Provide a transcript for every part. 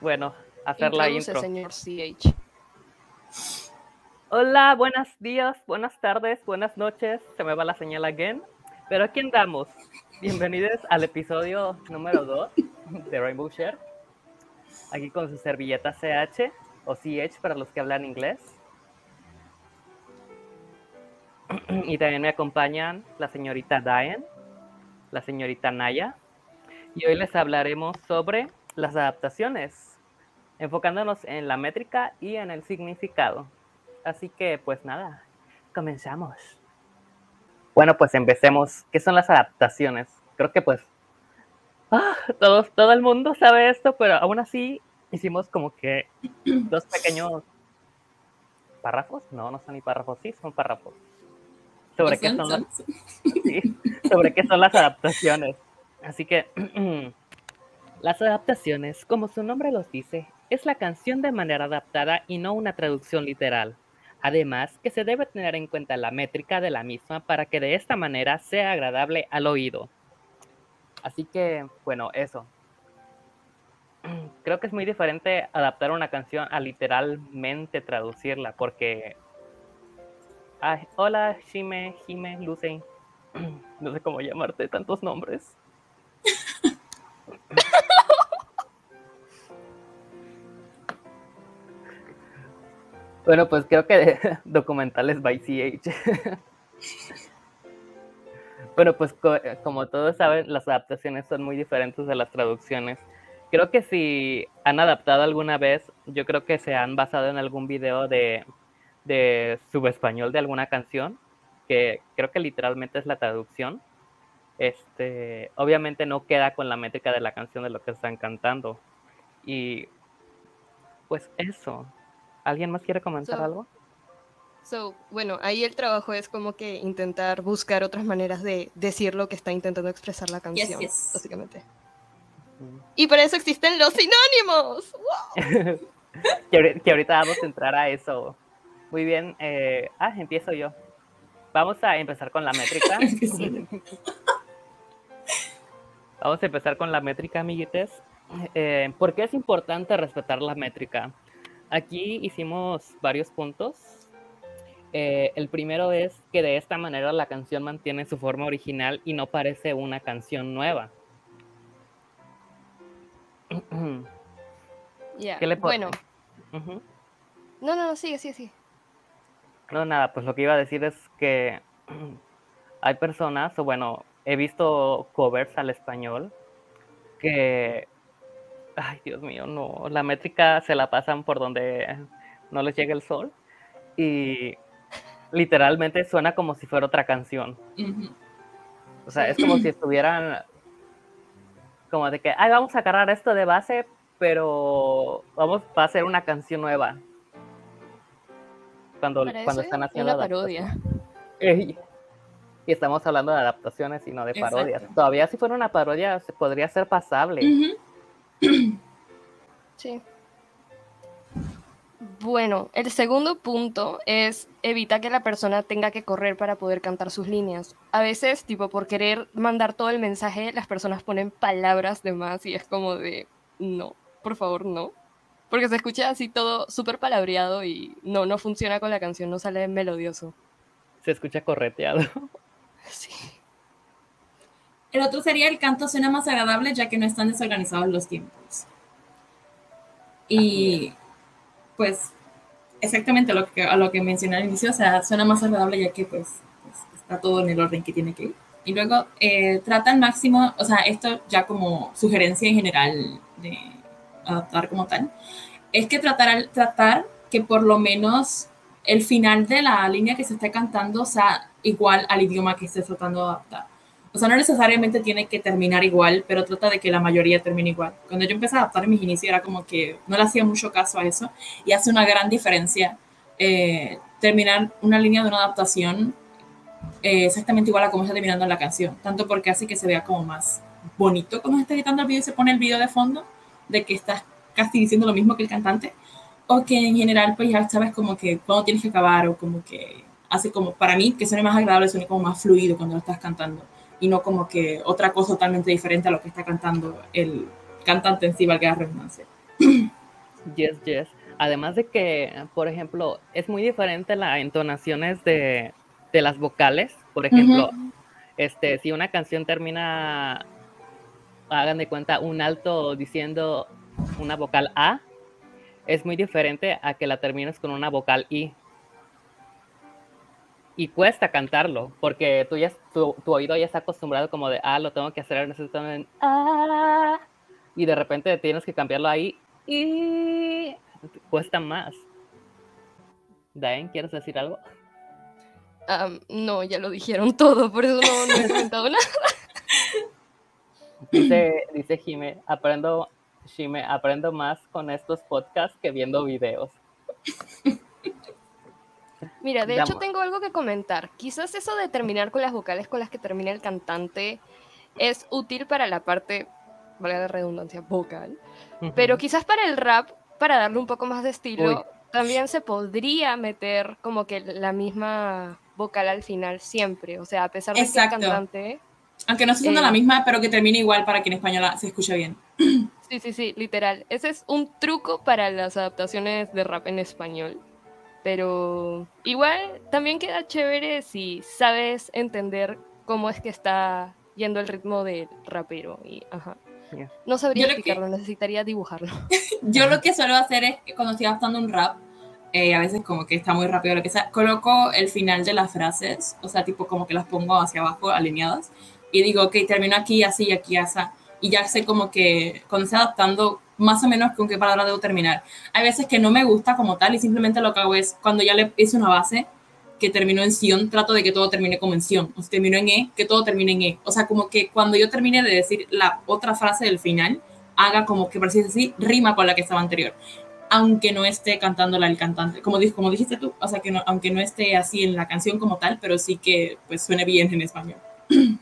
bueno, hacer la Introduce, intro. señor CH. Hola, buenos días, buenas tardes, buenas noches. Se me va la señal again. Pero aquí andamos. Bienvenidos al episodio número 2 de Rainbow Share. Aquí con su servilleta CH o CH para los que hablan inglés. Y también me acompañan la señorita Diane, la señorita Naya. Y hoy les hablaremos sobre las adaptaciones, enfocándonos en la métrica y en el significado. Así que, pues nada, comenzamos. Bueno, pues empecemos. ¿Qué son las adaptaciones? Creo que pues ah, todos, todo el mundo sabe esto, pero aún así hicimos como que dos pequeños párrafos. No, no son ni párrafos, sí, son párrafos. Sobre qué son, las, sí, sobre qué son las adaptaciones. Así que las adaptaciones, como su nombre los dice, es la canción de manera adaptada y no una traducción literal. Además, que se debe tener en cuenta la métrica de la misma para que de esta manera sea agradable al oído. Así que, bueno, eso. Creo que es muy diferente adaptar una canción a literalmente traducirla, porque... Hola, Shime, Jime, Luce. No sé cómo llamarte, tantos nombres. Bueno, pues creo que documentales by CH. bueno, pues co como todos saben, las adaptaciones son muy diferentes de las traducciones. Creo que si han adaptado alguna vez, yo creo que se han basado en algún video de, de subespañol de alguna canción, que creo que literalmente es la traducción. Este, obviamente no queda con la métrica de la canción de lo que están cantando. Y pues eso. ¿Alguien más quiere comentar So- algo? So, bueno, ahí el trabajo es como que intentar buscar otras maneras de decir lo que está intentando expresar la canción, yes. básicamente. Y para eso existen los sinónimos. ¡Wow! que ahorita vamos a entrar a eso. Muy bien. eh, ah, empiezo yo. Vamos a empezar con la métrica. Vamos a empezar con la métrica, amiguites. Eh, ¿Por qué es importante respetar la métrica? Aquí hicimos varios puntos. Eh, el primero es que de esta manera la canción mantiene su forma original y no parece una canción nueva. ¿Qué le Bueno, no, no, no, sigue, sigue, sigue. No, nada, pues lo que iba a decir es que hay personas, o bueno, he visto covers al español que, ay Dios mío, no, la métrica se la pasan por donde no les llega el sol y literalmente suena como si fuera otra canción. O sea, es como si estuvieran como de que, ay, vamos a agarrar esto de base, pero vamos a hacer una canción nueva. Cuando, cuando están es haciendo adaptación. parodia. Y estamos hablando de adaptaciones y no de Exacto. parodias. Todavía si fuera una parodia podría ser pasable. Ujú. Sí. Bueno, el segundo punto es evita que la persona tenga que correr para poder cantar sus líneas. A veces, tipo, por querer mandar todo el mensaje, las personas ponen palabras de más y es como de, no, por favor, no. Porque se escucha así todo súper palabreado y no, no funciona con la canción, no sale melodioso. Se escucha correteado. Sí. El otro sería el canto suena más agradable ya que no están desorganizados los tiempos. Y pues exactamente lo que, a lo que mencioné al inicio, o sea, suena más agradable ya que pues, pues, está todo en el orden que tiene que ir. Y luego eh, trata al máximo, o sea, esto ya como sugerencia en general de adaptar como tal, es que tratar, tratar que por lo menos el final de la línea que se está cantando sea igual al idioma que estés tratando de adaptar. O sea, no necesariamente tiene que terminar igual, pero trata de que la mayoría termine igual. Cuando yo empecé a adaptar mis inicios era como que no le hacía mucho caso a eso y hace una gran diferencia eh, terminar una línea de una adaptación eh, exactamente igual a cómo está terminando la canción. Tanto porque hace que se vea como más bonito cuando está editando el video y se pone el video de fondo, de que estás casi diciendo lo mismo que el cantante, o que en general pues ya sabes como que cuando tienes que acabar o como que hace como, para mí, que suene más agradable, suene como más fluido cuando lo estás cantando y no como que otra cosa totalmente diferente a lo que está cantando el cantante en sí, valga la redundancia. Yes, yes. Además de que, por ejemplo, es muy diferente las entonaciones de, de las vocales. Por ejemplo, este, si una canción termina, hagan de cuenta, un alto diciendo una vocal A, es muy diferente a que la termines con una vocal I. Y cuesta cantarlo, porque tú ya, tu, tu oído ya está acostumbrado como de, ah, lo tengo que hacer, necesito en ah, y de repente tienes que cambiarlo ahí y cuesta más. Diane, ¿quieres decir algo? Am, no, ya lo dijeron todo, por eso no, no he comentado nada. Dice, dice Jime, aprendo, Jime, aprendo más con estos podcasts que viendo videos. Mira, de Damos. hecho tengo algo que comentar. Quizás eso de terminar con las vocales con las que termina el cantante es útil para la parte, valga la redundancia, vocal. Pero quizás para el rap, para darle un poco más de estilo, Uy. también se podría meter como que la misma vocal al final siempre. O sea, a pesar de Exacto. que el cantante... Aunque no se sienta Eh. la misma, pero que termine igual para que en español se escuche bien. Sí, sí, sí, literal. Ese es un truco para las adaptaciones de rap en español. Pero igual también queda chévere si sabes entender cómo es que está yendo el ritmo del rapero. Y, ajá. Yeah. No sabría Yo lo que- explicarlo, necesitaría dibujarlo. Yo lo que suelo hacer es que cuando estoy adaptando un rap, eh, a veces como que está muy rápido lo que sea, coloco el final de las frases, o sea, tipo como que las pongo hacia abajo alineadas y digo, ok, termino aquí, así y aquí, así. Y ya sé como que cuando estoy adaptando, más o menos con qué palabra debo terminar. Hay veces que no me gusta como tal y simplemente lo que hago es, cuando ya le hice una base que terminó en sion, trato de que todo termine como en sion. O si terminó en e, que todo termine en e. O sea, como que cuando yo termine de decir la otra frase del final, haga como que, por así rima con la que estaba anterior. Aunque no esté cantándola el cantante. Como, como dijiste tú, o sea, que no, aunque no esté así en la canción como tal, pero sí que pues suene bien en español.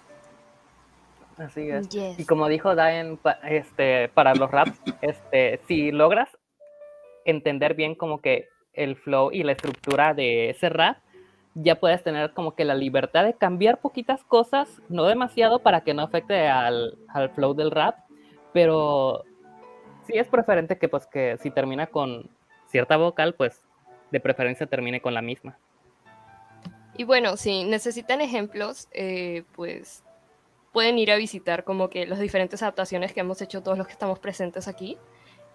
Así es. Yes. Y como dijo pa- este, para los raps, este, si logras entender bien como que el flow y la estructura de ese rap, ya puedes tener como que la libertad de cambiar poquitas cosas, no demasiado para que no afecte al, al flow del rap, pero sí es preferente que pues que si termina con cierta vocal, pues de preferencia termine con la misma. Y bueno, si necesitan ejemplos, eh, pues pueden ir a visitar como que las diferentes adaptaciones que hemos hecho todos los que estamos presentes aquí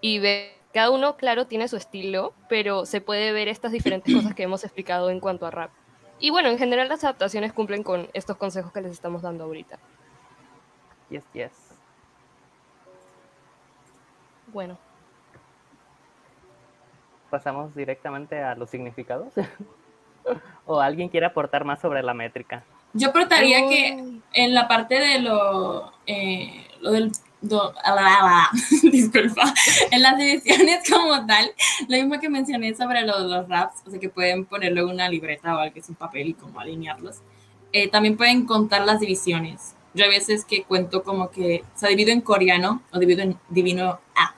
y ver, cada uno, claro, tiene su estilo, pero se puede ver estas diferentes cosas que hemos explicado en cuanto a rap. Y bueno, en general las adaptaciones cumplen con estos consejos que les estamos dando ahorita. Yes, yes. Bueno, Pasamos directamente a los significados. ¿O alguien quiere aportar más sobre la métrica? Yo aportaría que Uy, en la parte de lo, eh, lo del... do- ah, la, la, disculpa, en las divisiones como tal, lo mismo que mencioné sobre lo de los raps, o sea que pueden ponerlo en una libreta o algo que es un papel y como alinearlos. Eh, también pueden contar las divisiones. Yo a veces que cuento como que, o sea, divido en coreano o divido en divino, ah,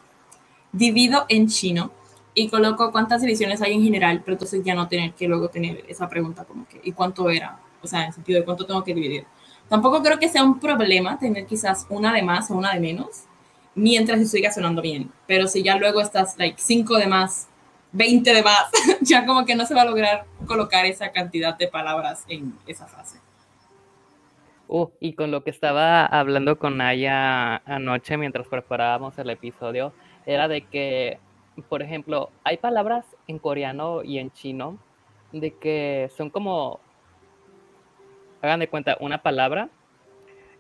divido en chino y coloco cuántas divisiones hay en general, pero entonces ya no tener que luego tener esa pregunta como que, ¿y cuánto era? O sea, en el sentido de cuánto tengo que dividir. Tampoco creo que sea un problema tener quizás una de más o una de menos, mientras se siga sonando bien. Pero si ya luego estás, like, 5 de más, 20 de más, ya como que no se va a lograr colocar esa cantidad de palabras en esa frase. Uh, y con lo que estaba hablando con Naya anoche mientras preparábamos el episodio, era de que, por ejemplo, hay palabras en coreano y en chino de que son como, hagan de cuenta, una palabra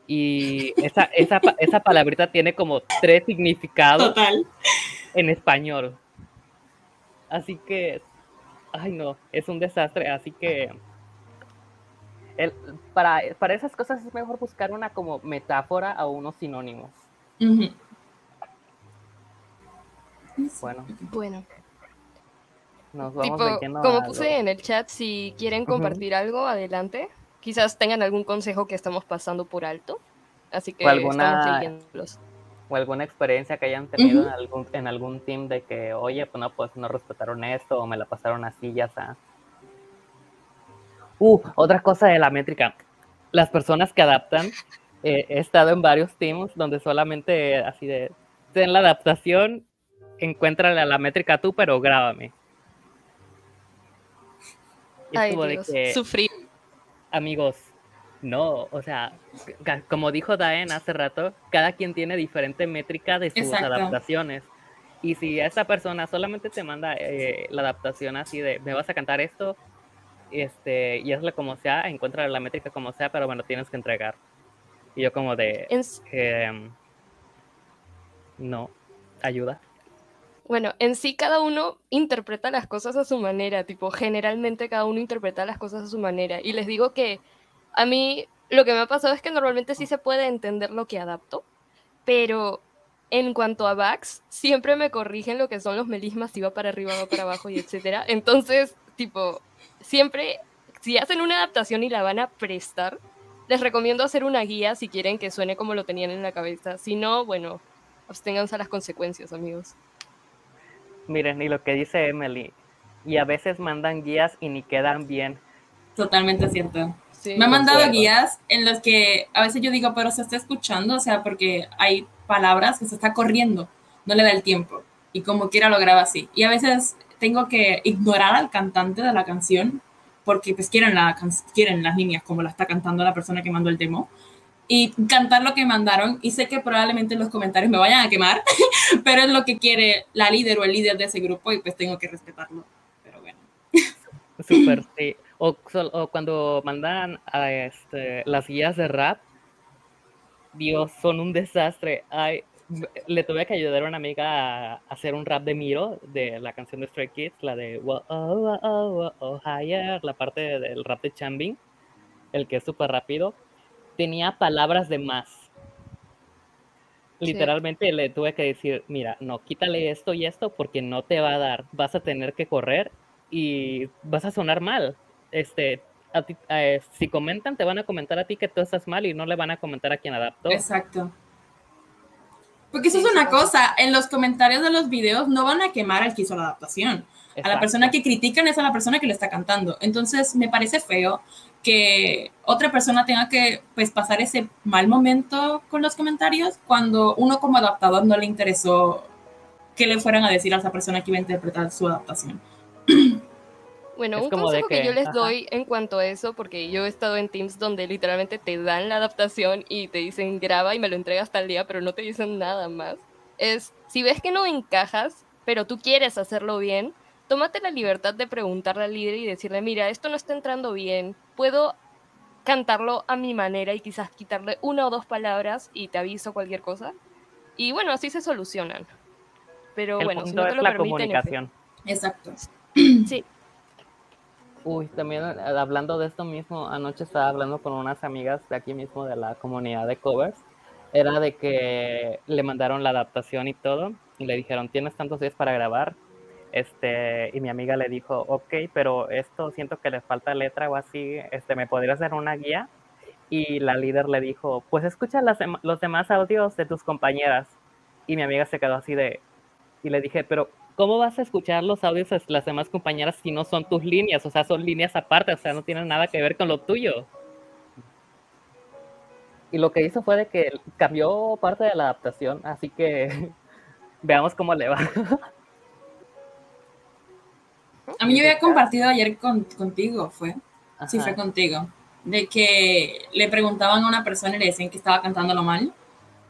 y esa, esa, pa- esa palabrita tiene como tres significados Total. en español. Así que, ay no, es un desastre. Así que, el- para, para esas cosas es mejor buscar una como metáfora o unos sinónimos. Bueno, bueno. nos vamos Tipo, como a puse en el chat, si quieren compartir algo, adelante. Quizás tengan algún consejo que estamos pasando por alto. Así que O alguna- estamos o alguna experiencia que hayan tenido en, algún, en algún team de que, oye, pues no, pues no respetaron esto o me la pasaron así, ya está. Uh, otra cosa de la métrica. Las personas que adaptan, eh, he estado en varios teams donde solamente así de, en la adaptación encuéntrale a la métrica tú, pero grábame. Ay, Dios, que, sufrir. Amigos, no, o sea, como dijo Daen hace rato, cada quien tiene diferente métrica de sus Exacto. adaptaciones. Y si esta persona solamente te manda eh, la adaptación así de, me vas a cantar esto, este, y hazlo como sea, encuentra la métrica como sea, pero bueno, tienes que entregar. Y yo como de, em, no, ayuda. Bueno, en sí cada uno interpreta las cosas a su manera, tipo, generalmente cada uno interpreta las cosas a su manera. Y les digo que a mí lo que me ha pasado es que normalmente sí se puede entender lo que adapto, pero en cuanto a backs, siempre me corrigen lo que son los melismas, si va para arriba, va para abajo y etcétera. Entonces, tipo, siempre, si hacen una adaptación y la van a prestar, les recomiendo hacer una guía si quieren que suene como lo tenían en la cabeza. Si no, bueno, absténganse a las consecuencias, amigos. Miren, y lo que dice Emily, y a veces mandan guías y ni quedan bien. Totalmente cierto. Sí. Me han mandado guías en las que a veces yo digo, pero se está escuchando, o sea, porque hay palabras que se está corriendo, no le da el tiempo, y como quiera lo graba así. Y a veces tengo que ignorar al cantante de la canción, porque pues quieren, la, quieren las líneas como la está cantando la persona que mandó el demo, y cantar lo que mandaron, y sé que probablemente en los comentarios me vayan a quemar, pero es lo que quiere la líder o el líder de ese grupo, y pues tengo que respetarlo. Pero bueno. Súper, sí. O, o cuando mandan a este, las guías de rap, Dios, son un desastre. Ay, le tuve que ayudar a una amiga a hacer un rap de Miro, de la canción de Stray Kids, la de "Whoa, oh, oh, oh, higher", la parte del rap de Chambing, el que es súper rápido. Tenía palabras de más. Sí. Literalmente le tuve que decir, mira, no, quítale esto y esto porque no te va a dar. Vas a tener que correr y vas a sonar mal. Este, a ti- eh, si comentan, te van a comentar a ti que tú estás mal y no le van a comentar a quien adaptó. Exacto. Porque eso es una cosa, en los comentarios de los videos no van a quemar al que hizo la adaptación. A la Exacto. persona que critican es a la persona que le está cantando. Entonces me parece feo que otra persona tenga que pues pasar ese mal momento con los comentarios cuando uno como adaptador no le interesó que le fueran a decir a esa persona que iba a interpretar su adaptación. Bueno, Es un consejo que, que, yo les ajá. doy en cuanto a eso, porque yo he estado en teams donde literalmente te dan la adaptación y te dicen graba y me lo entregas tal día, pero no te dicen nada más, es si ves que no encajas, pero tú quieres hacerlo bien, tómate la libertad de preguntarle al líder y decirle, mira, esto no está entrando bien, puedo cantarlo a mi manera y quizás quitarle una o dos palabras y te aviso cualquier cosa. Y bueno, así se solucionan. Pero El bueno, si punto no te es lo la permiten, comunicación. Exacto. Sí, Uy, también eh, hablando de esto mismo, anoche estaba hablando con unas amigas de aquí mismo de la comunidad de covers. Era de que le mandaron la adaptación y todo, y le dijeron, tienes tantos días para grabar. Este, y mi amiga le dijo, ok, pero esto siento que le falta letra o así, este, ¿me podrías dar una guía? Y la líder le dijo, pues escucha las los demás audios de tus compañeras. Y mi amiga se quedó así de, y le dije, pero ¿cómo vas a escuchar los audios de las demás compañeras si no son tus líneas? O sea, son líneas aparte, o sea, no tienen nada que ver con lo tuyo. Y lo que hizo fue de que cambió parte de la adaptación, así que veamos cómo le va. A mí yo había compartido ayer con, contigo, fue. Sí, fue contigo. De que le preguntaban a una persona y le decían que estaba cantándolo mal,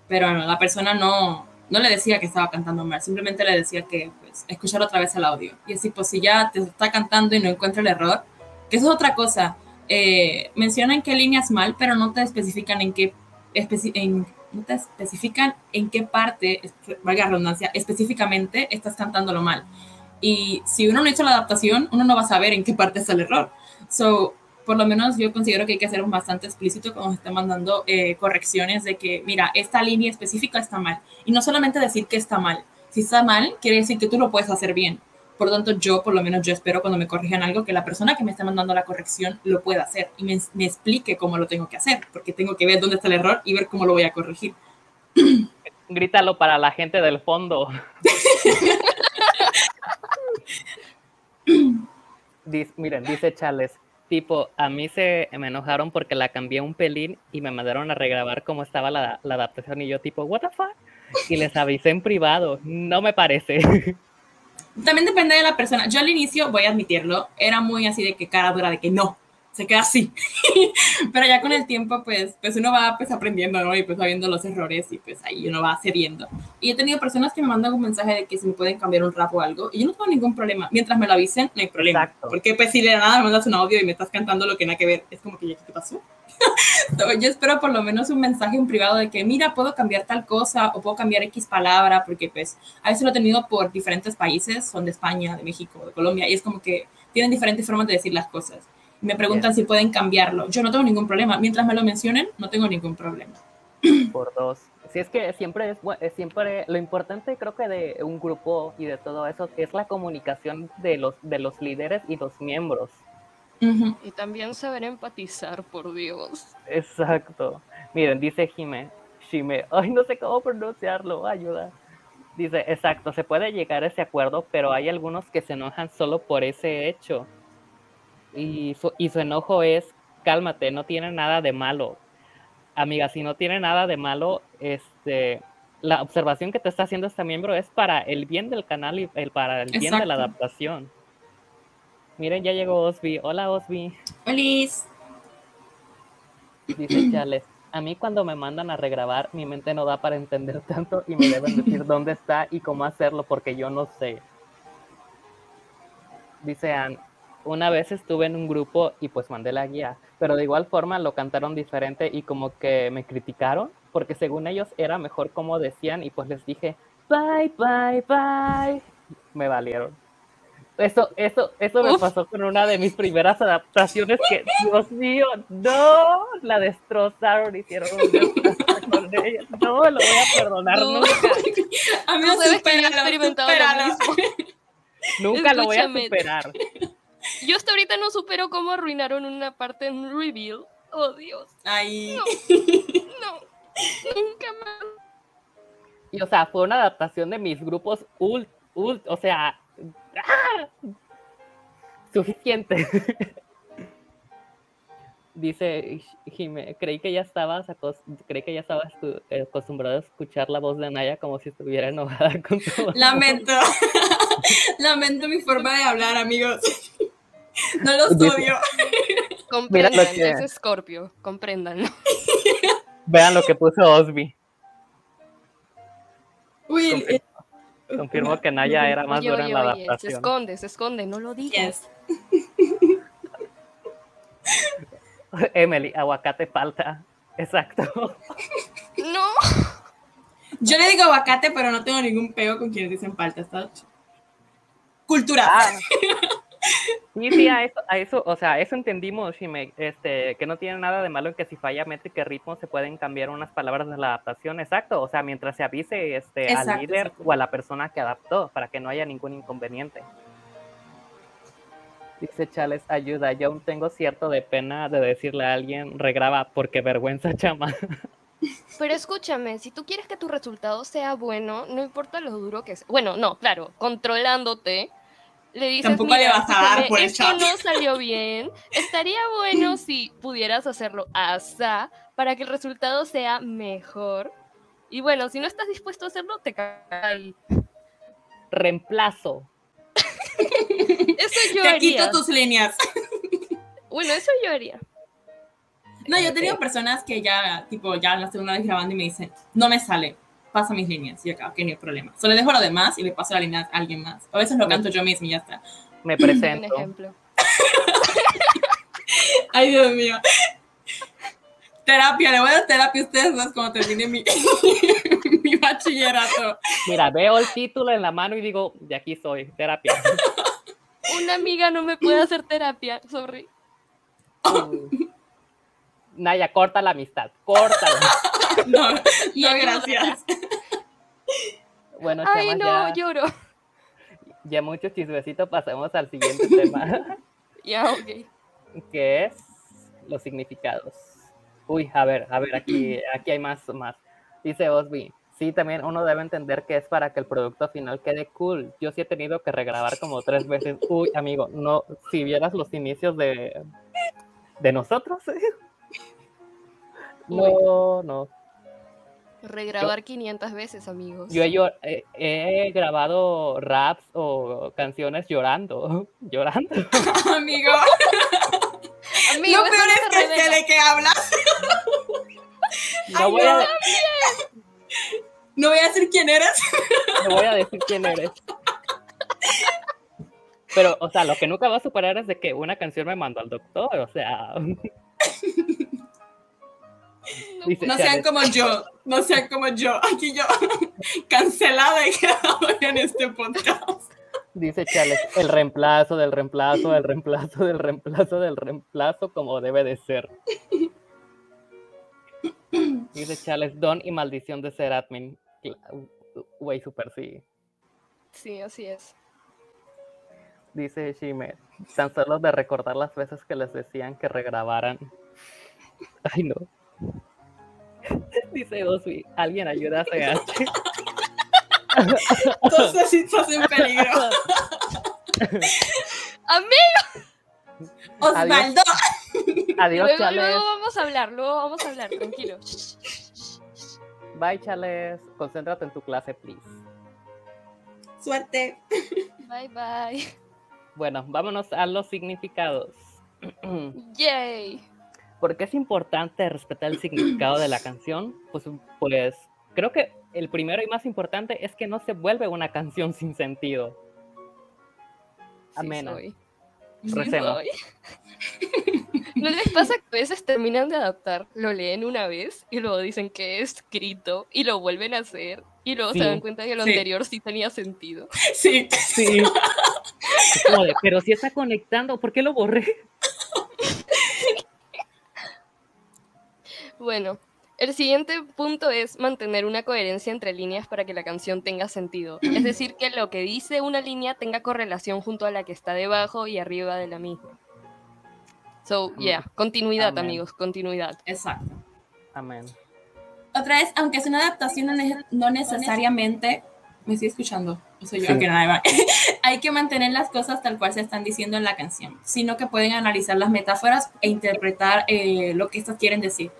pero la persona no, no le decía que estaba cantando mal, simplemente le decía que pues, escuchar otra vez el audio. Y así, pues si ya te está cantando y no encuentra el error, que eso es otra cosa. Eh, mencionan qué líneas mal, pero no te especifican en qué, especi- en, no te especifican en qué parte, valga la redundancia, específicamente estás cantándolo mal. Y si uno no hizo la adaptación, uno no va a saber en qué parte está el error. So, por lo menos yo considero que hay que ser bastante explícito cuando se estén mandando eh, correcciones de que, mira, esta línea específica está mal. Y no solamente decir que está mal. Si está mal, quiere decir que tú lo puedes hacer bien. Por lo tanto, yo, por lo menos, yo espero cuando me corrijan algo que la persona que me está mandando la corrección lo pueda hacer y me, me explique cómo lo tengo que hacer, porque tengo que ver dónde está el error y ver cómo lo voy a corregir. Grítalo para la gente del fondo. Dice- miren, dice Charles, tipo, a mí se me enojaron porque la cambié un pelín y me mandaron a regrabar cómo estaba la, la adaptación y yo tipo, what the fuck? y les avisé en privado. No me parece. También depende de la persona. Yo al inicio, voy a admitirlo, era muy así de que cara dura, de que no, se queda así. Pero ya con el tiempo, pues, pues uno va pues aprendiendo, ¿no? Y pues va viendo los errores y pues ahí uno va cediendo. Y he tenido personas que me mandan un mensaje de que si me pueden cambiar un rap o algo, y yo no tengo ningún problema. Mientras me lo avisen, no hay problema. Exacto. Porque pues si de nada me mandas un audio y me estás cantando lo que nada que ver, es como que ya, ¿qué pasó? Yo espero por lo menos un mensaje en privado de que, mira, puedo cambiar tal cosa o puedo cambiar X palabra, porque pues a veces lo he tenido por diferentes países, son de España, de México, de Colombia, y es como que tienen diferentes formas de decir las cosas. Me preguntan si pueden cambiarlo. Yo no tengo ningún problema. Mientras me lo mencionen, no tengo ningún problema. Por dos. Si es que siempre es, siempre lo importante creo que de un grupo y de todo eso es la comunicación de los de los líderes y los miembros. Y también saber empatizar, por Dios. Exacto. Miren, dice Jime, Jime, ay no sé cómo pronunciarlo, ayuda. Dice, exacto, se puede llegar a ese acuerdo, pero hay algunos que se enojan solo por ese hecho. Y su, y su enojo es, cálmate, no tiene nada de malo. Amiga, si no tiene nada de malo, este, la observación que te está haciendo este miembro es para el bien del canal y el, para el bien de la adaptación. Miren, ya llegó Osby. Hola, Osby. Olis. Dice Chales, a mí cuando me mandan a regrabar, mi mente no da para entender tanto y me deben decir dónde está y cómo hacerlo porque yo no sé. Dice Ann, una vez estuve en un grupo y pues mandé la guía, pero de igual forma lo cantaron diferente y como que me criticaron porque según ellos era mejor como decían y pues les dije, bye, bye, bye. Me valieron. Eso, eso, eso me Uf. pasó con una de mis primeras adaptaciones que, Dios mío, no, la destrozaron, hicieron un desastre con ella. No me lo voy a perdonar No. nunca. Amigo, Tú sabes que he experimentado lo mismo. Nunca lo voy a Escúchame. superar. Yo hasta ahorita no supero cómo arruinaron una parte en Reveal. Oh, Dios. Ay. No. Nunca más. Y o sea, fue una adaptación de mis grupos ult, ult, o sea, ¡ah! suficiente. Dice Jime, creí que ya estabas creí que ya estabas tu- acostumbrado a escuchar la voz de Naya como si estuviera enojada con todo. Lamento. Lamento mi forma de hablar, amigos. No los Dice- odio. Comprendan, que- es Scorpio. Compréndanlo. Vean lo que puso Osby. Uy, Confirmo. eh, Confirmó que Naya era más Oye, dura en la oye, se adaptación. esconde, se esconde, no lo digas. yes. Emily, aguacate falta. Exacto. No. Yo le digo aguacate, pero no tengo ningún pego con quienes dicen. Está ch- Cultura. Ah. Sí, sí, a eso, a eso, o sea, a eso entendimos, Shime, este, que no tiene nada de malo en que si falla métrica y ritmo se pueden cambiar unas palabras de la adaptación, exacto, o sea, mientras se avise este, Exacto, al líder exacto. o a la persona que adaptó, para que no haya ningún inconveniente. Dice Chales, ayuda, yo aún tengo cierto de pena de decirle a alguien, regraba, porque vergüenza, chama. Pero escúchame, si tú quieres que tu resultado sea bueno, no importa lo duro que sea. Bueno, no, claro, controlándote, le dices, Tampoco le "Mira, vas a dar por el esto chat". no salió bien. Estaría bueno si pudieras hacerlo asá para que el resultado sea mejor. Y bueno, si no estás dispuesto a hacerlo, te cae. Reemplazo. Eso yo Te haría. quito tus líneas. Bueno, eso yo haría. No, yo he tenido personas que ya, tipo, ya la segunda vez grabando y me dicen, no me sale, pasa mis líneas. Y acá, ok, no hay problema. Solo le dejo lo demás y le paso la línea a alguien más. A veces lo canto yo mismo y ya está. Me Un presento. ejemplo. Ay, Dios mío. Terapia, le voy a dar terapia a ustedes dos cuando termine mi, mi bachillerato. Mira, veo el título en la mano y digo, de aquí soy, terapia. Una amiga no me puede hacer terapia, sorry. Naya, corta la amistad, córtala. No, no, gracias. Bueno, Ay, chamas, no, ya, lloro. ya mucho chismecito, pasemos al siguiente tema, Ya, ok. que es los significados. Uy, a ver, a ver, aquí, aquí hay más, más. Dice Osby, sí, también uno debe entender que es para que el producto final quede cool. Yo sí he tenido que regrabar como tres veces. Uy, amigo, no, si vieras los inicios de, de nosotros. No, no. Regrabar 500 veces, amigos. Yo he, llo- he- he grabado raps o canciones llorando, llorando. Amigo, Amigo, lo peor es que sé de qué hablas. No Ay, voy, no. a, No voy a decir quién eres. no voy a decir quién eres. Pero, o sea, lo que nunca va a superar es de que una canción me mandó al doctor, o sea. Dice No sean como yo, no sean como yo. Aquí yo, cancelada y quedado en este podcast. Dice Chales, el reemplazo del reemplazo del reemplazo del reemplazo del reemplazo como debe de ser. Dice Chales, don y maldición de ser admin. Güey, super sí. Sí, así es. Dice Shime, tan solo de recordar las veces que les decían que regrabaran. Ay, no. Dice Oswi, alguien ayuda a CH. Entonces sí estás en peligro. Amigo, Osvaldo. Adiós, luego, Chales. luego vamos a hablar, luego vamos a hablar, tranquilo. Bye, Chales. Concéntrate en tu clase, please. Suerte. Bye bye. Bueno, vámonos a los significados. Yay. ¿Por qué es importante respetar el significado de la canción? Pues, pues creo que el primero y más importante es que no se vuelve una canción sin sentido. Sí Amena. soy. Recemos. ¿No les pasa que a veces terminan de adaptar, lo leen una vez y luego dicen que es escrito y lo vuelven a hacer y luego Sí. se dan cuenta que lo Sí. anterior sí tenía sentido? Sí. Sí. De, pero si está conectando, ¿por qué lo borré? Bueno, el siguiente punto es mantener una coherencia entre líneas para que la canción tenga sentido. Es decir, que lo que dice una línea tenga correlación junto a la que está debajo y arriba de la misma. So, yeah, continuidad, Amén. amigos, continuidad. Exacto. Amén. Otra vez, aunque es una adaptación, no, ne- no necesariamente. ¿Me estoy escuchando? O soy yo. Sí. Ok, no, ahí va. Hay que mantener las cosas tal cual se están diciendo en la canción, sino que pueden analizar las metáforas e interpretar eh, lo que estas quieren decir.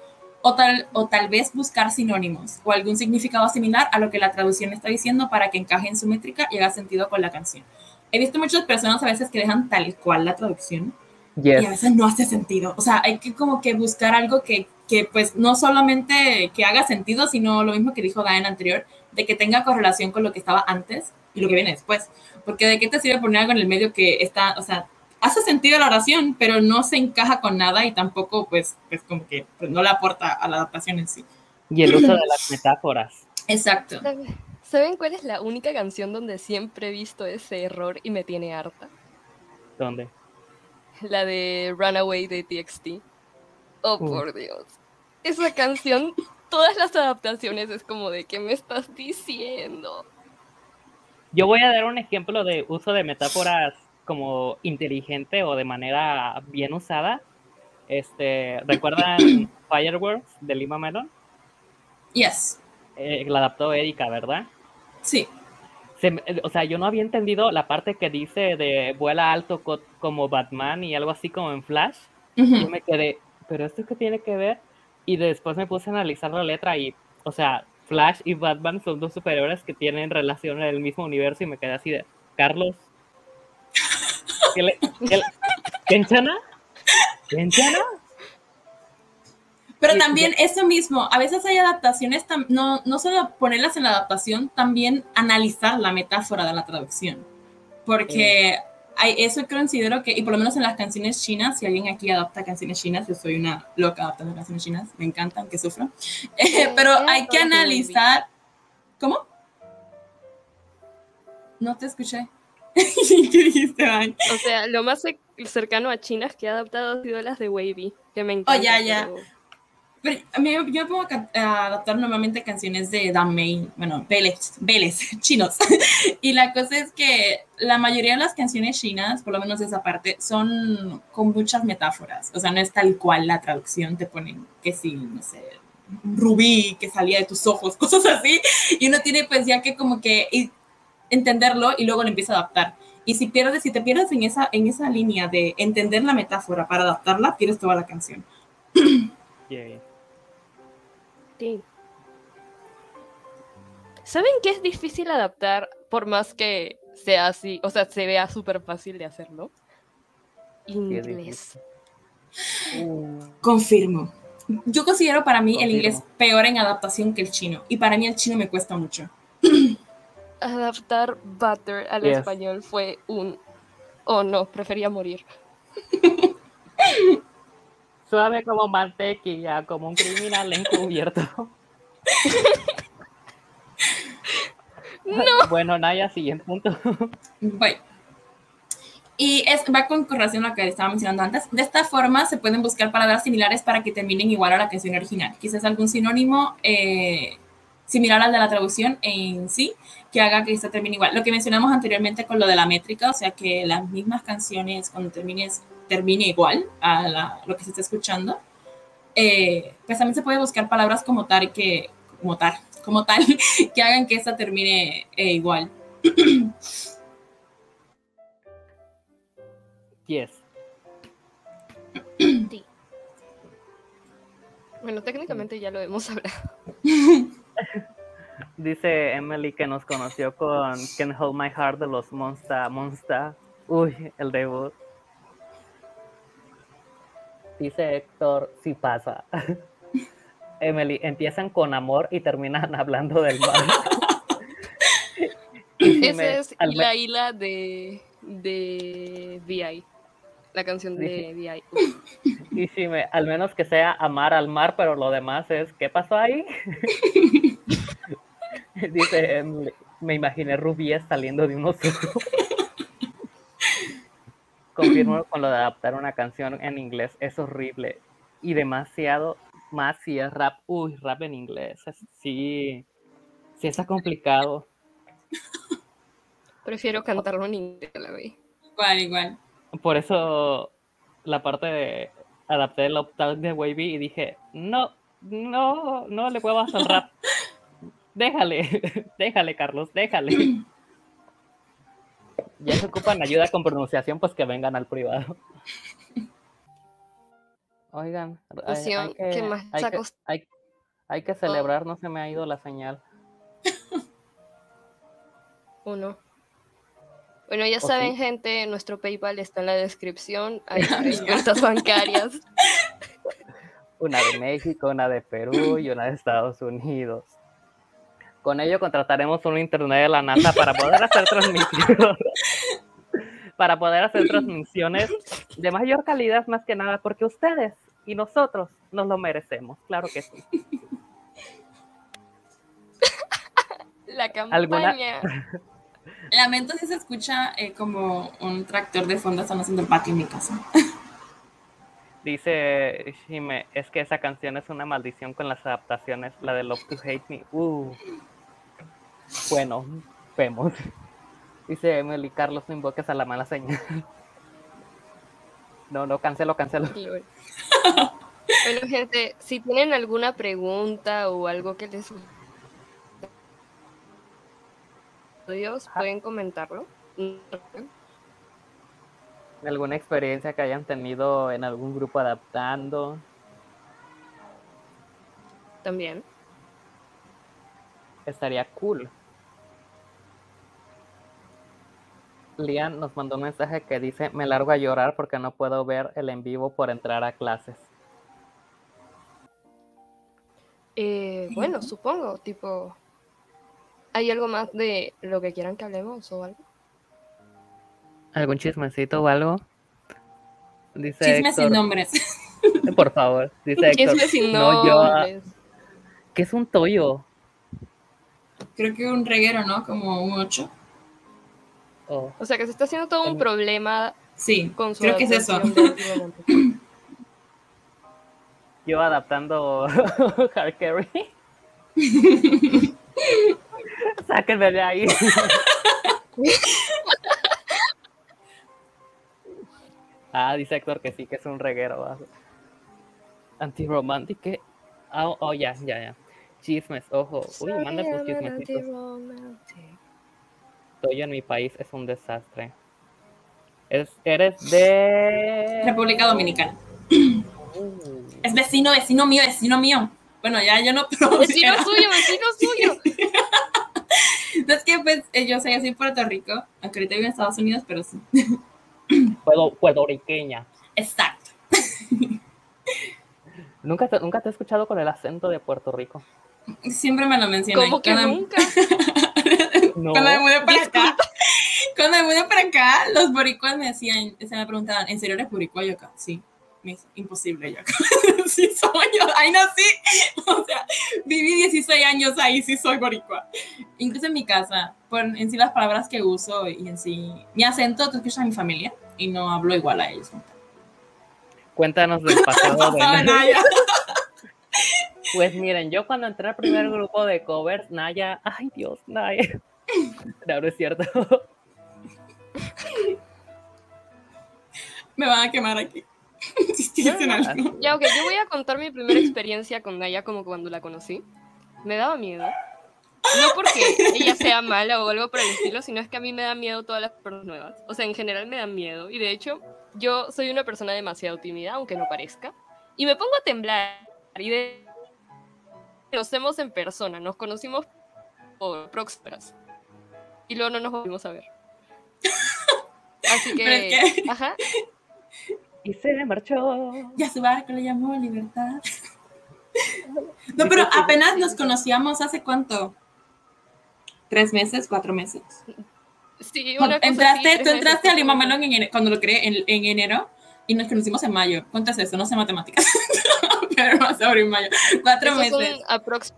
O tal, o tal vez buscar sinónimos o algún significado similar a lo que la traducción está diciendo para que encaje en su métrica y haga sentido con la canción. He visto muchas personas a veces que dejan tal cual la traducción y a Yes. veces no hace sentido. O sea, hay que como que buscar algo que, que pues no solamente que haga sentido, sino lo mismo que dijo Diane anterior, de que tenga correlación con lo que estaba antes y lo que viene después. Porque de qué te sirve poner algo en el medio que está, o sea, hace sentido la oración, pero no se encaja con nada y tampoco pues, pues como que pues, no le aporta a la adaptación en sí. Y el uso de las metáforas. Exacto. ¿Sabe- ¿Saben cuál es la única canción donde siempre he visto ese error y me tiene harta? ¿Dónde? La de Runaway de TXT. Oh, Uh. por Dios. Esa canción, todas las adaptaciones es como de ¿qué me estás diciendo? Yo voy a dar un ejemplo de uso de metáforas como inteligente o de manera bien usada. Este, ¿recuerdan Fireworks de Lima Melon? Yes. Eh, la adaptó Erika, ¿verdad? Sí. Se o sea, yo no había entendido la parte que dice de vuela alto co- como Batman y algo así como en Flash. Ujú. Yo me quedé, ¿pero esto qué tiene que ver? Y después me puse a analizar la letra y, o sea, Flash y Batman son dos superhéroes que tienen relación en el mismo universo y me quedé así de, Carlos, ¿Kenchana? ¿Kenchana? Pero también eso mismo, a veces hay adaptaciones, tam- no, no solo ponerlas en la adaptación, también analizar la metáfora de la traducción. Porque hay, eso considero que, y por lo menos en las canciones chinas, si alguien aquí adapta canciones chinas, yo soy una loca adaptando canciones chinas, me encantan, que sufro. Eh, pero hay que analizar... ¿Cómo? No te escuché. ¿Qué dijiste, Van? O sea, lo más cer- cercano a chinas que he adaptado ha sido las de Wavy, que me encanta. Oh, ya, ya. pero- Pero a mí, yo me pongo a, a adaptar normalmente canciones de Dan May, bueno, Vélez, Vélez, chinos. y la cosa es que la mayoría de las canciones chinas, por lo menos esa parte, son con muchas metáforas. O sea, no es tal cual la traducción, te ponen que sí, no sé, rubí que salía de tus ojos, cosas así. Y uno tiene pues ya que como que entenderlo y luego lo empieza a adaptar. Y si pierdes, si te pierdes en esa, en esa línea de entender la metáfora para adaptarla, pierdes toda la canción. Yay. Sí. ¿Saben qué es difícil adaptar por más que sea así, o sea, se vea súper fácil de hacerlo? Inglés. Uh. Confirmo. Yo considero para mí el inglés peor en adaptación que el chino. Y para mí el chino me cuesta mucho. Adaptar butter al español fue un... Oh no, prefería morir. Suave como mantequilla, como un criminal encubierto. no. Bueno, Naya, siguiente punto. Voy. Y es, va con relación a lo que estaba mencionando antes. De esta forma se pueden buscar palabras similares para que terminen igual a la canción original. Quizás algún sinónimo eh, similar al de la traducción en sí, que haga que esta termine igual. Lo que mencionamos anteriormente con lo de la métrica, o sea que las mismas canciones cuando termines termine igual a lo que se está escuchando. Eh, pues también se puede buscar palabras como tal que como tal, como tal que hagan que esta termine eh, igual. Yes. Sí. Bueno, técnicamente ya lo hemos hablado. Dice Emily que nos conoció con Can Hold My Heart de los Monsta Monsta. Uy, el debut. Dice Héctor, si pasa. Emily, empiezan con amor y terminan hablando del mal. Esa es la isla de, de VI la canción de VI. Y si me, al menos que sea amar al mar, pero lo demás es, ¿qué pasó ahí? Dice, me imaginé rubies saliendo de unos ojos. Confirmo con lo de adaptar una canción en inglés, es horrible. Y demasiado más si es rap. Uy, rap en inglés. Sí, sí está complicado. Prefiero cantarlo en inglés, la Igual, igual. Por eso la parte de adapté el opt de Wavy y dije, no, no, no le puedo hacer rap. déjale, déjale, Carlos, déjale. Ya se ocupan ayuda con pronunciación, pues que vengan al privado. Oigan, hay, que, hay, que, celebrar, no se me ha ido la señal. Uno. Bueno, ya saben, gente, nuestro PayPal está en la descripción. Hay cuentas bancarias. Una de México, una de Perú y una de Estados Unidos. Con ello contrataremos un internet de la NASA para poder hacer transmisiones. para poder hacer transmisiones de mayor calidad más que nada, porque ustedes y nosotros nos lo merecemos, claro que sí. La campaña. Lamento si se escucha eh, como un tractor de fondo, están haciendo el patio en mi casa. Dice Shime, es que esa canción es una maldición con las adaptaciones, la de Love to Hate Me. Uh. Bueno, vemos. Dice Emily, Carlos, no invoques a la mala señal. No, no, cancelo, cancelo. Bueno, gente, si tienen alguna pregunta o algo que les pueden comentarlo. ¿Alguna experiencia que hayan tenido en algún grupo adaptando? También. Estaría cool. Lian nos mandó un mensaje que dice, me largo a llorar porque no puedo ver el en vivo por entrar a clases. Eh, bueno, supongo, tipo, ¿Hay algo más de lo que quieran que hablemos o algo? ¿Algún chismecito o algo? Dice Chismes sin nombres. Por favor, dice Héctor. Chismes sin nombres. ¿Qué es un toyo? Creo que un reguero, ¿no? Como un 8. O sea que se está haciendo todo un problema. Sí, con su creo que es eso. Yo adaptando Hard Carry. Sáquenme de ahí. ah, dice Héctor que sí, que es un reguero. Antiromántico. Ah, oh, ya, ya, ya. Chismes, ojo. Uy, manda tus chismecitos. En mi país es un desastre. Es, eres de... República Dominicana. Uh. Es vecino, vecino mío, vecino mío. Bueno, ya yo no, pero... Vecino suyo, vecino suyo. No es que pues eh, yo soy así en Puerto Rico, aunque ahorita vivo en Estados Unidos, pero sí. Puerto, puertorriqueña. Exacto. ¿Nunca te, nunca te he escuchado con el acento de Puerto Rico. Siempre me lo mencionan. Como que nunca. No. Cuando me mudé para acá, cuando me mudé para acá, los boricuas me decían, se me preguntaban, ¿en serio eres boricua? Yo acá, sí. Imposible, yo acá. sí soy yo, ahí nací. O sea, viví 16 años ahí, sí soy boricua. Incluso en mi casa, por en sí las palabras que uso y en sí, mi acento, tú escuchas a mi familia y no hablo igual a ellos. Cuéntanos del pasado de. Naya. Pues miren, yo cuando entré al primer grupo de covers, Naya, ay Dios, Naya. No, no es cierto. Me van a quemar aquí. Algo. Ya, ok, yo voy a contar mi primera experiencia con Naya como cuando la conocí. Me daba miedo. No porque ella sea mala o algo por el estilo, sino es que a mí me da miedo todas las personas nuevas. O sea, en general me dan miedo. Y de hecho, yo soy una persona demasiado tímida, aunque no parezca. Y me pongo a temblar. Y de... Nos conocemos en persona, nos conocimos por Proxperas. Y luego no nos volvimos a ver. Así que... es que- Ajá. Y se marchó. Ya su barco le llamó Libertad. No, pero apenas nos conocíamos hace cuánto? ¿Tres meses? ¿Cuatro meses? Sí, una cosa así, entraste, tres tú entraste a cuatro Lima. Melón en cuando lo creé en, en enero y nos conocimos en mayo. ¿Cuánto es eso? No sé matemáticas. pero más sobre en mayo. Cuatro Esos meses. aprox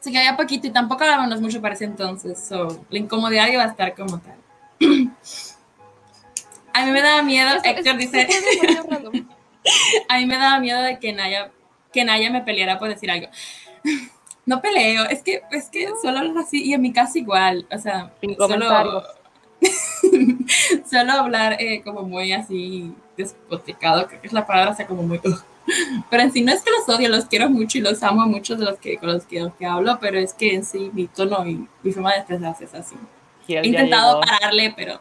Se quedaba poquito y tampoco hablábamos mucho para ese entonces. So, la incomodidad iba a estar como tal. A mí me daba miedo, Eso- Héctor eso- dice, eso a mí me daba miedo de que Naya, que Naya me peleara por decir algo. No peleo, es que, es que solo hablar así, y en mi casa igual, o sea, Sin solo, solo hablar eh, como muy así despoticado, creo que es la palabra, o sea, como muy... "Ugh". Pero en sí no es que los odio, los quiero mucho y los amo a muchos de los que, con los que, los que hablo, pero es que en sí mi tono y mi forma de expresarse es así. He intentado pararle, pero...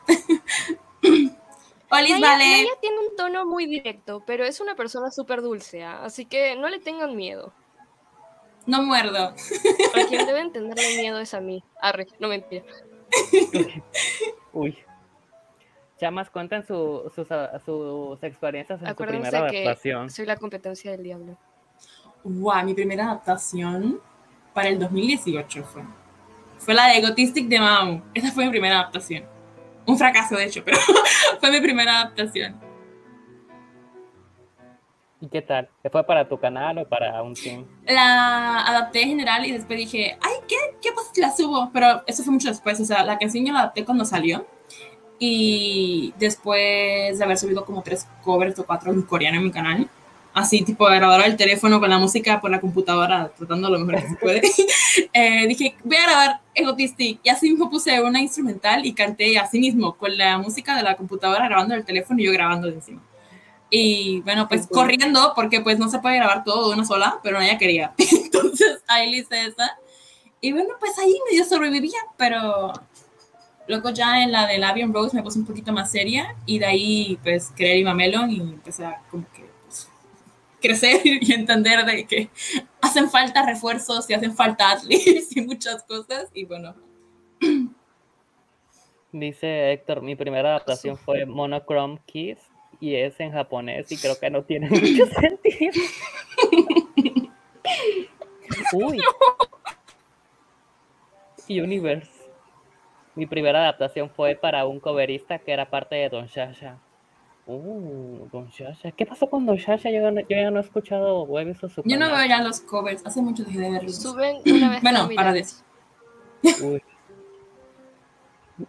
Olis, Naya, vale. Naya tiene un tono muy directo, pero es una persona súper dulce, ¿ah? así que no le tengan miedo. No muerdo. A quien deben tenerle miedo es a mí. Arre, no mentira. Uy. Chamas, cuentan su- sus, a- sus experiencias en su Acuérdense primera que adaptación. soy la competencia del diablo. Wow, mi primera adaptación para el 2018 fue. Fue la de Egotistic de Mau. Esa fue mi primera adaptación. Un fracaso, de hecho, pero fue mi primera adaptación. ¿Y qué tal? ¿Te fue para tu canal o para un team? La adapté en general y después dije, ay, ¿qué? ¿Qué si la subo? Pero eso fue mucho después. O sea, la canción yo la adapté cuando salió. Y después de haber subido como tres covers o cuatro en coreano en mi canal, así tipo grabadora del teléfono con la música por la computadora, tratando lo mejor que se puede, eh, dije, voy a grabar Egotistic. Y así mismo puse una instrumental y canté así mismo, con la música de la computadora grabando del teléfono y yo grabando de encima. Y bueno, pues Ujú. corriendo, porque pues no se puede grabar todo de una sola, pero nadie quería. Entonces ahí le hice esa. Y bueno, pues ahí medio sobrevivía, pero luego ya en la de Avion Rose me puse un poquito más seria y de ahí pues creé Lima Melon y empecé a como que crecer y entender de que hacen falta refuerzos y hacen falta athletes y muchas cosas y bueno, Dice Héctor, mi primera adaptación fue Monochrome Kiss y es en japonés y creo que no tiene mucho sentido. Uy. Universe. Mi primera adaptación fue para un coverista que era parte de Don Shasha. Uh, Don Shasha. ¿Qué pasó con Don Shasha? Yo, no- yo ya no he escuchado o he visto su yo no veo ya los covers, hace mucho dejé de verlos. Suben una vez Bueno, para de eso. Uy.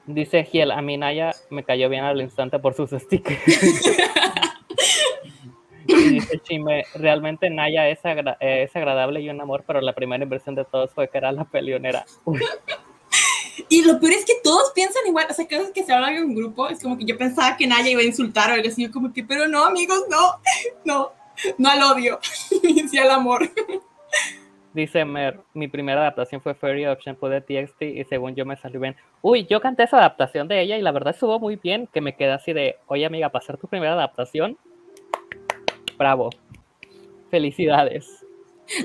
Dice Giel, a mi Naya me cayó bien al instante por sus stickers. y dice Chime, realmente Naya es, agra- eh, es agradable y un amor, pero la primera impresión de todos fue que era la peleonera. Uy, Y lo peor es que todos piensan igual, o sea, cada vez que se habla en un grupo, es como que yo pensaba que Naya iba a insultar o algo así, yo como que, pero no, amigos, no, no, no al odio, sí al amor. Dice Mer, mi primera adaptación fue Fairy of Shampoo de TXT y según yo me salió bien. Uy, yo canté esa adaptación de ella y la verdad estuvo muy bien, que me quedé así de, oye amiga, para hacer tu primera adaptación, bravo, felicidades.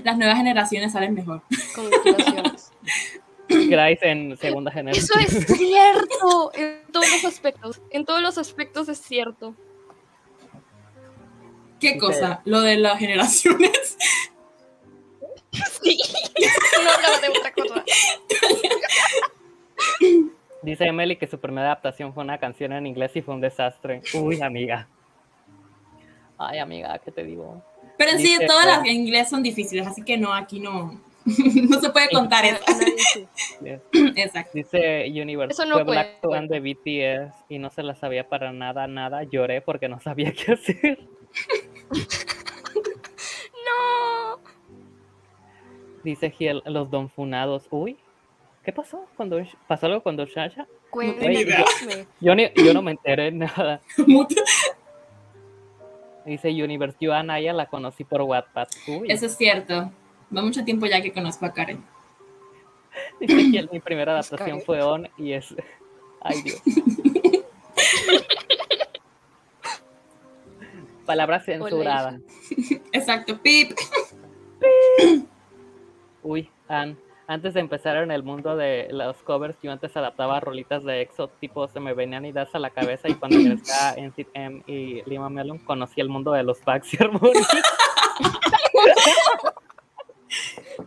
Las nuevas generaciones salen mejor. Congratulaciones. Grace en segunda generación. Eso es cierto. En todos los aspectos. En todos los aspectos es cierto. ¿Qué cosa? Lo de las generaciones. Sí. No hablaba de otra cosa. Dice Emily que su primera adaptación fue una canción en inglés y fue un desastre. Uy, amiga. Ay, amiga, ¿qué te digo? Pero sí, todas las en inglés son difíciles, así que no, aquí no, no se puede contar eso. Exacto. Dice Universe, Eso no fue Black. Swan de BTS y no se la sabía para nada, nada. Lloré porque no sabía qué hacer. No. Dice Giel, los donfunados. Uy, ¿qué pasó? cuando ¿Pasó algo cuando Shasha? Cuéntame. Yo, ni- yo no me enteré de nada. Dice Universe, yo a Naya la conocí por. Uy, Eso es cierto. Va mucho tiempo ya que conozco a Karen. dice Giel, mi primera adaptación fue On y es... Ay, Dios. Palabra censurada. Exacto. Pip. Uy, Ann, antes de empezar en el mundo de los covers, yo antes adaptaba rolitas de EXO, tipo se me venían ideas a la cabeza y cuando ingresé a NCT M y Lima Melon conocí el mundo de los packs y.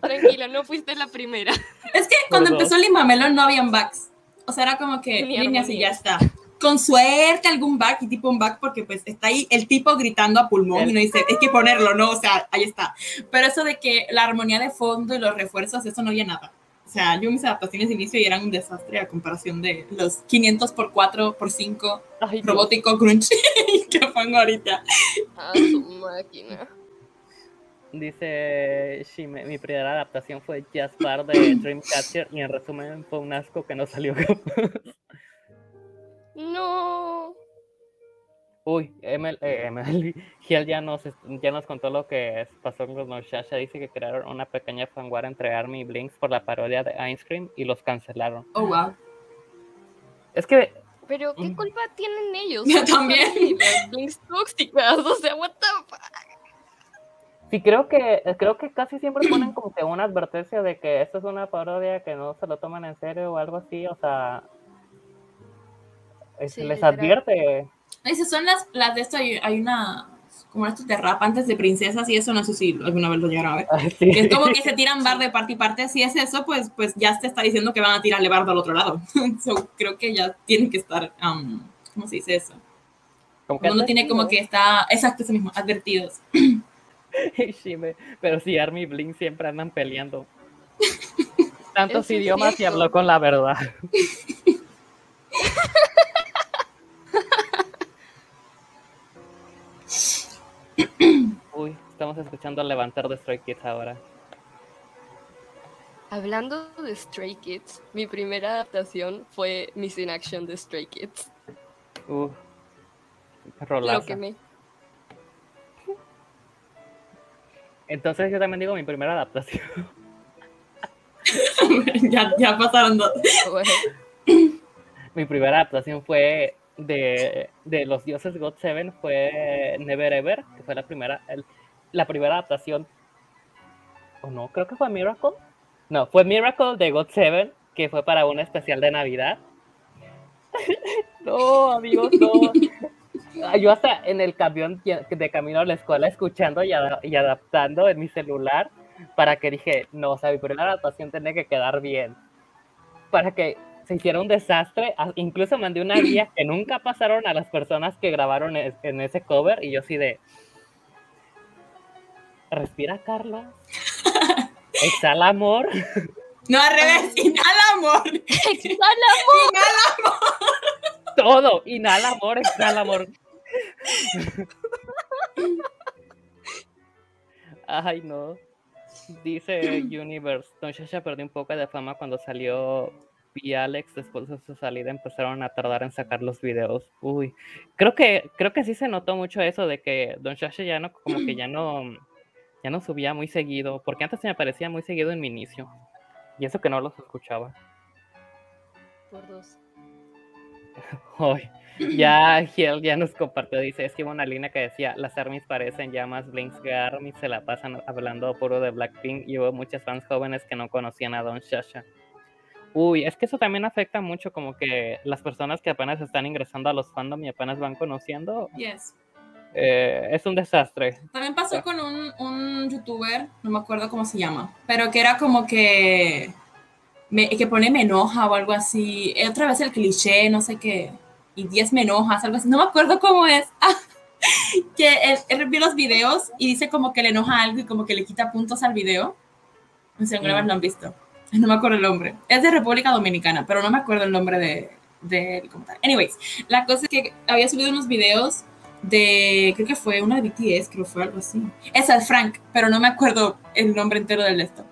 Tranquila, no fuiste la primera. Es que cuando empezó Lima Melon no habían backs. O sea, era como que líneas y ya está. Con suerte algún back y tipo un back porque pues está ahí el tipo gritando a pulmón El- y no dice, hay que ponerlo, ¿no? O sea, ahí está. Pero eso de que la armonía de fondo y los refuerzos, eso no había nada. O sea, yo mis adaptaciones de inicio y eran un desastre a comparación de los 500 por 4 por 5 Ay, Dios. robótico crunch que pongo ahorita. A su máquina. Dice Shime, mi primera adaptación fue Jazz Bar de Dreamcatcher y en resumen fue un asco que no salió capaz. No. Uy, Emel, eh, Emily Giel ya nos, ya nos contó lo que pasó con los No Shasha. Dice que crearon una pequeña fanware entre Army y Blinks por la parodia de Ice Cream y los cancelaron. Oh, wow. Es que Pero ¿qué Mm. culpa tienen ellos? Yo también. Blinks tóxicas. O sea, what the. Sí creo que creo que casi siempre ponen como que una advertencia de que esto es una parodia que no se lo toman en serio o algo así, o sea, es- Sí, les literal. advierte. Esas son las, las de esto, hay, hay una, como estos de rap antes de princesas y eso, no sé si alguna vez lo llegaron a ver. Ah, sí. Es como que se tiran bar de parte y parte. Si es eso, pues, pues ya te está diciendo que van a tirarle bardo al otro lado. So, creo que ya tiene que estar, um, ¿cómo se dice eso? Como que Uno tiene como que está, exacto, eso mismo, advertidos. Pero sí, Army y Blink siempre andan peleando. Tantos idiomas y habló con la verdad. Uy, estamos escuchando Levantar de Stray Kids ahora. Hablando de Stray Kids, mi primera adaptación fue Miss in Action de Stray Kids. Uf, Lo que me... Entonces yo también digo mi primera adaptación. ya, ya pasaron dos. mi primera adaptación fue de, de los dioses God Seven, fue Never Ever, que fue la primera, el- la primera adaptación. ¿O no? Creo que fue Miracle. No, fue Miracle de God Seven, que fue para un especial de Navidad. no, amigos, no. Yo hasta en el camión de camino a la escuela escuchando y, ada- y adaptando en mi celular para que dije, no, o sea, mi primera adaptación tenía que quedar bien. Para que se hiciera un desastre. Incluso mandé una guía que nunca pasaron a las personas que grabaron es- en ese cover y yo sí de... Respira, Carlos. Exhala, amor. No, al revés, inhala amor. ¡Exhala! Inhala Todo. Inhala, amor. Exhala, amor. Ay, no. Dice Universe. Don Shasha perdió un poco de fama cuando salió y Alex después de su salida empezaron a tardar en sacar los videos. Uy, creo que creo que sí se notó mucho eso de que Don Shasha ya no como que ya no ya no subía muy seguido, porque antes se me aparecía muy seguido en mi inicio. Y eso que no los escuchaba. Por dos. Ay, Ya Giel ya nos compartió, dice, es que hubo una línea que decía, las armies parecen llamas, Blinks Army se la pasan hablando puro de Blackpink y hubo muchas fans jóvenes que no conocían a Don Shasha. Uy, es que eso también afecta mucho como que las personas que apenas están ingresando a los fandom y apenas van conociendo, Yes. eh, es un desastre. También pasó con un, un youtuber, no me acuerdo cómo se llama, pero que era como que me, que pone me enoja o algo así. Otra vez el cliché, no sé qué. Y 10 me enojas, algo así. No me acuerdo cómo es. Que él, él los videos y dice como que le enoja algo y como que le quita puntos al video. No sé, alguna vez lo han visto. No me acuerdo el nombre. Es de República Dominicana, pero no me acuerdo el nombre de, de como. Anyways, la cosa es que había subido unos videos de, creo que fue una de BTS, creo que fue algo así. Esa es Frank, pero no me acuerdo el nombre entero del esto.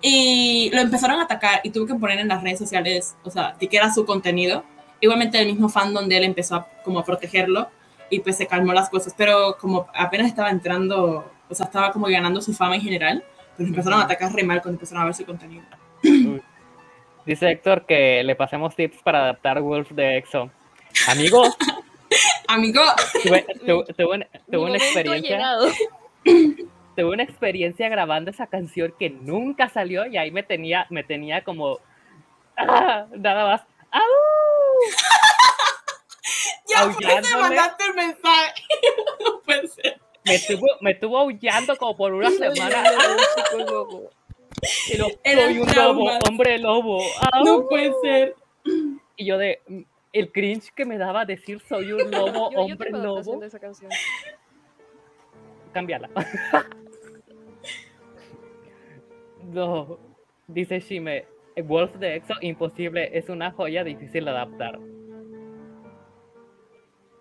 Y lo empezaron a atacar y tuvo que poner en las redes sociales, o sea, que era su contenido. Igualmente el mismo fandom de él empezó a, como a protegerlo y pues se calmó las cosas, pero como apenas estaba entrando, o sea, estaba como ganando su fama en general, pues empezaron a atacar re mal cuando empezaron a ver su contenido. Dice Héctor que le pasemos tips para adaptar Wolf de EXO. Amigo, Amigo, tuve, tu- tuve una, tuve una experiencia. tuve una experiencia grabando esa canción que nunca salió y ahí me tenía, me tenía como ah, nada más. ¡Au! ya por eso me Aullándole. mandaste el mensaje. no puede ser. Me tuvo, me tuvo aullando como por una semana. Y lo, Era soy un lobo, hombre lobo. ¡Au! No puede ser. Y yo de el cringe que me daba decir soy un lobo, Yo- yo hombre tengo adaptación lobo. de esa canción. Cámbiala. no, dice Shime, Wolf de EXO, imposible, es una joya difícil de adaptar.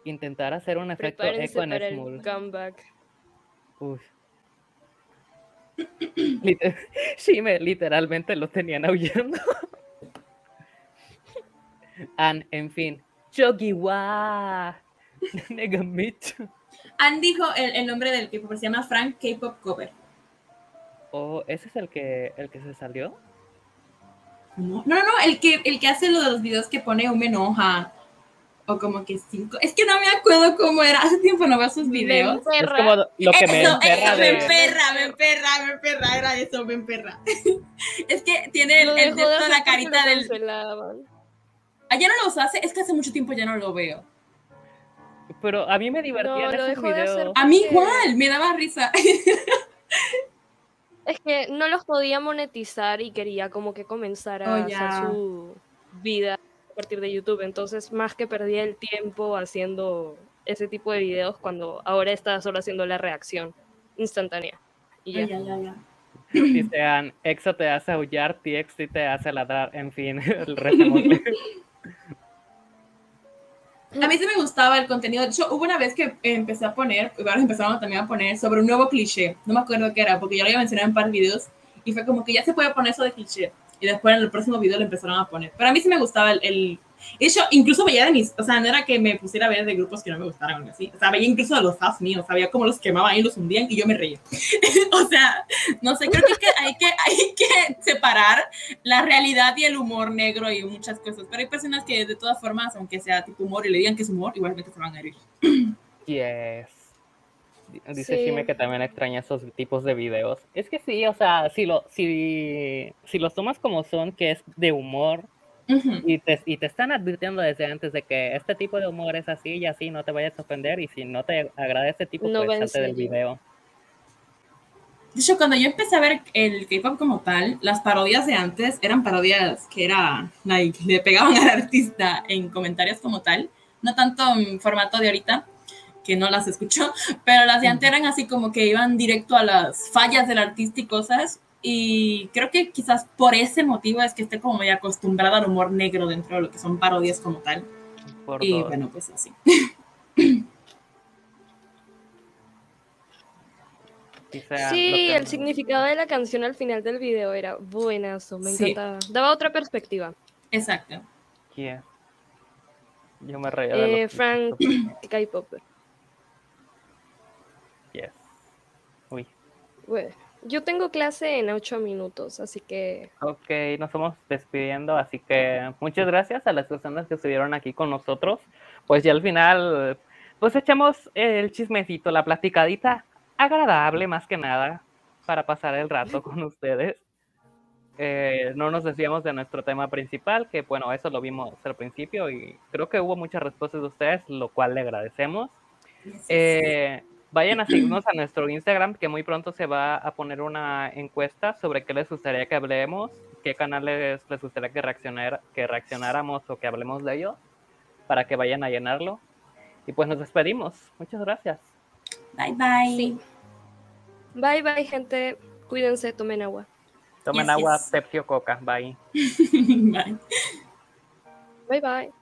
Intentar hacer un efecto Prepárense eco en para el Small. comeback. Uf. Liter- Shime, literalmente lo tenían aullando. An, en fin. Chogiwa. Negamichu. Ann dijo el, el nombre del K-pop, se llama Frank K-pop Cover. Oh, ¿ese es el que, el que se salió? No, no, no, el que, el que hace lo de los videos que pone un me enoja. O como que cinco. Es que no me acuerdo cómo era. Hace tiempo no veo sus videos. Me Es como lo que me eso, emperra eso, me de... emperra, me emperra, me emperra. Era eso, me emperra. es que tiene el, Lo el hacer la carita del. cancelaban. Ah, ya no los hace. Es que hace mucho tiempo ya no lo veo. Pero a mí me divertían No, esos dejó de hacer videos. A mí igual, me daba risa. Es que no los podía monetizar y quería como que comenzar a Oh, hacer su vida a partir de YouTube. Entonces, más que perdía el tiempo haciendo ese tipo de videos cuando ahora está solo haciendo la reacción instantánea. Y ya. Ay, ya, ya, ya. Dicean, EXO te hace aullar, TXT te hace ladrar, en fin, el. A mí sí me gustaba el contenido. De hecho, hubo una vez que empecé a poner, y varios empezaron también a poner sobre un nuevo cliché. No me acuerdo qué era, porque ya lo había mencionado en un par de videos. Y fue como que ya se puede poner eso de cliché. Y después en el próximo video lo empezaron a poner. Pero a mí sí me gustaba el hecho, incluso veía de mis. O sea, no era que me pusiera a ver de grupos que no me gustaran o así. O sea, veía incluso de los fans míos. Sabía cómo los quemaban y los hundían y yo me reía. o sea, no sé, creo que hay, que hay que hay que separar la realidad y el humor negro y muchas cosas. Pero hay personas que de todas formas, aunque sea tipo humor y le digan que es humor, igualmente se van a herir. Yes. Di- Dice Sí. Shime que también extraña esos tipos de videos. Es que sí, o sea, si, lo, si, si los tomas como son, que es de humor, Ujú. y te, y te están advirtiendo desde antes de que este tipo de humor es así y así, no te vayas a ofender, y si no te agrada este tipo, No pues salte del video. De hecho, cuando yo empecé a ver el K-pop como tal, las parodias de antes eran parodias que era, like, le pegaban al artista en comentarios como tal, no tanto en formato de ahorita, que no las escucho, pero las de antes eran así como que iban directo a las fallas del artista y cosas, y creo que quizás por ese motivo es que esté como muy acostumbrada al humor negro dentro de lo que son parodias como tal, Por y dos. bueno, pues así. Sí, que- el significado de la canción al final del video era buenazo, me Sí. encantaba. Daba otra perspectiva. Exacto. Yeah. Yo me reía de Eh, los Frank TikTok. K-Pop. Yes. Uy. Bueno, yo tengo clase en ocho minutos, así que Ok, nos estamos despidiendo, así que muchas gracias a las personas que estuvieron aquí con nosotros. Pues ya al final, pues echamos el chismecito, la platicadita agradable más que nada para pasar el rato con ustedes. Eh, no nos decíamos de nuestro tema principal, que bueno, eso lo vimos al principio y creo que hubo muchas respuestas de ustedes, lo cual le agradecemos. Eh, vayan a seguirnos a nuestro Instagram, que muy pronto se va a poner una encuesta sobre qué les gustaría que hablemos, qué canales les gustaría que, reaccionar, que reaccionáramos o que hablemos de ellos, para que vayan a llenarlo. Y pues nos despedimos. Muchas gracias. Bye bye. sí. Bye bye, gente. Cuídense, tomen agua. Tomen Yes, agua, yes. Pepsi o Coca. Bye. bye. Bye bye.